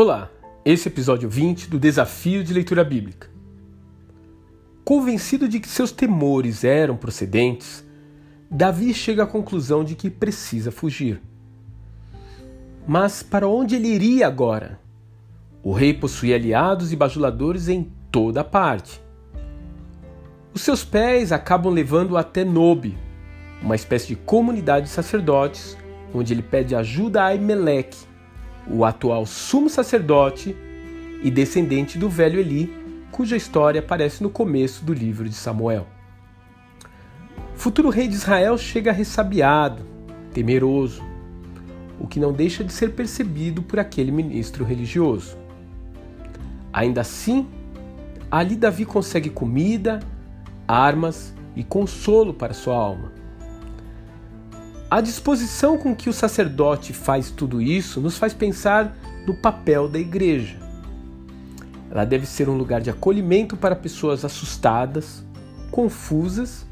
Olá, esse é o episódio 20 do Desafio de Leitura Bíblica. Convencido de que seus temores eram procedentes, Davi chega à conclusão de que precisa fugir. Mas para onde ele iria agora? O rei possuía aliados e bajuladores em toda parte. Os seus pés acabam levando até Nobe, uma espécie de comunidade de sacerdotes, onde ele pede ajuda a Emelec, o atual sumo sacerdote e descendente do velho Eli, cuja história aparece no começo do livro de Samuel. O futuro rei de Israel chega ressabiado, temeroso, o que não deixa de ser percebido por aquele ministro religioso. Ainda assim, ali Davi consegue comida, armas e consolo para sua alma. A disposição com que o sacerdote faz tudo isso nos faz pensar no papel da igreja. Ela deve ser um lugar de acolhimento para pessoas assustadas, confusas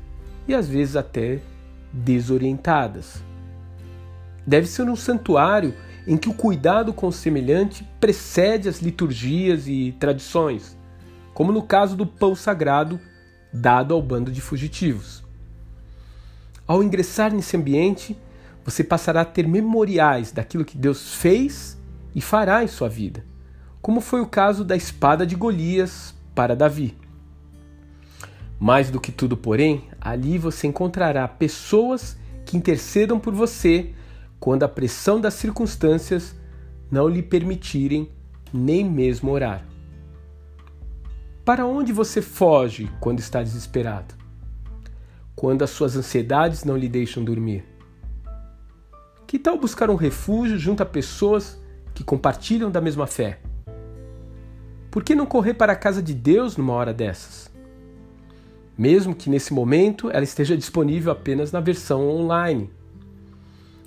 e às vezes até desorientadas. Deve ser um santuário em que o cuidado com o semelhante precede as liturgias e tradições, como no caso do pão sagrado dado ao bando de fugitivos. Ao ingressar nesse ambiente, você passará a ter memoriais daquilo que Deus fez e fará em sua vida, como foi o caso da espada de Golias para Davi. Mais do que tudo, porém, ali você encontrará pessoas que intercedam por você quando a pressão das circunstâncias não lhe permitirem nem mesmo orar. Para onde você foge quando está desesperado? Quando as suas ansiedades não lhe deixam dormir? Que tal buscar um refúgio junto a pessoas que compartilham da mesma fé? Por que não correr para a casa de Deus numa hora dessas? Mesmo que nesse momento ela esteja disponível apenas na versão online.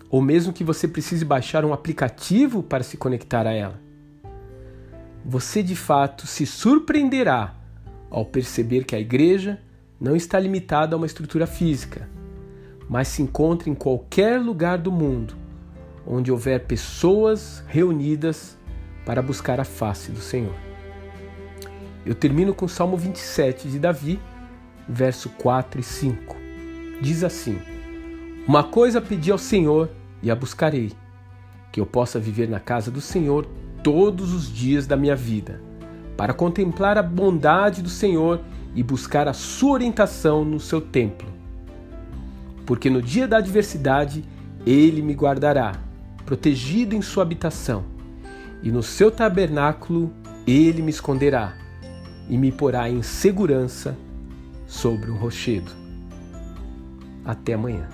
Ou mesmo que você precise baixar um aplicativo para se conectar a ela. Você de fato se surpreenderá ao perceber que a igreja não está limitado a uma estrutura física, mas se encontra em qualquer lugar do mundo onde houver pessoas reunidas para buscar a face do Senhor. Eu termino com o Salmo 27 de Davi, verso 4 e 5. Diz assim: Uma coisa pedi ao Senhor e a buscarei, que eu possa viver na casa do Senhor todos os dias da minha vida, para contemplar a bondade do Senhor e buscar a sua orientação no seu templo. Porque no dia da adversidade ele me guardará, protegido em sua habitação, e no seu tabernáculo ele me esconderá e me porá em segurança sobre um rochedo. Até amanhã.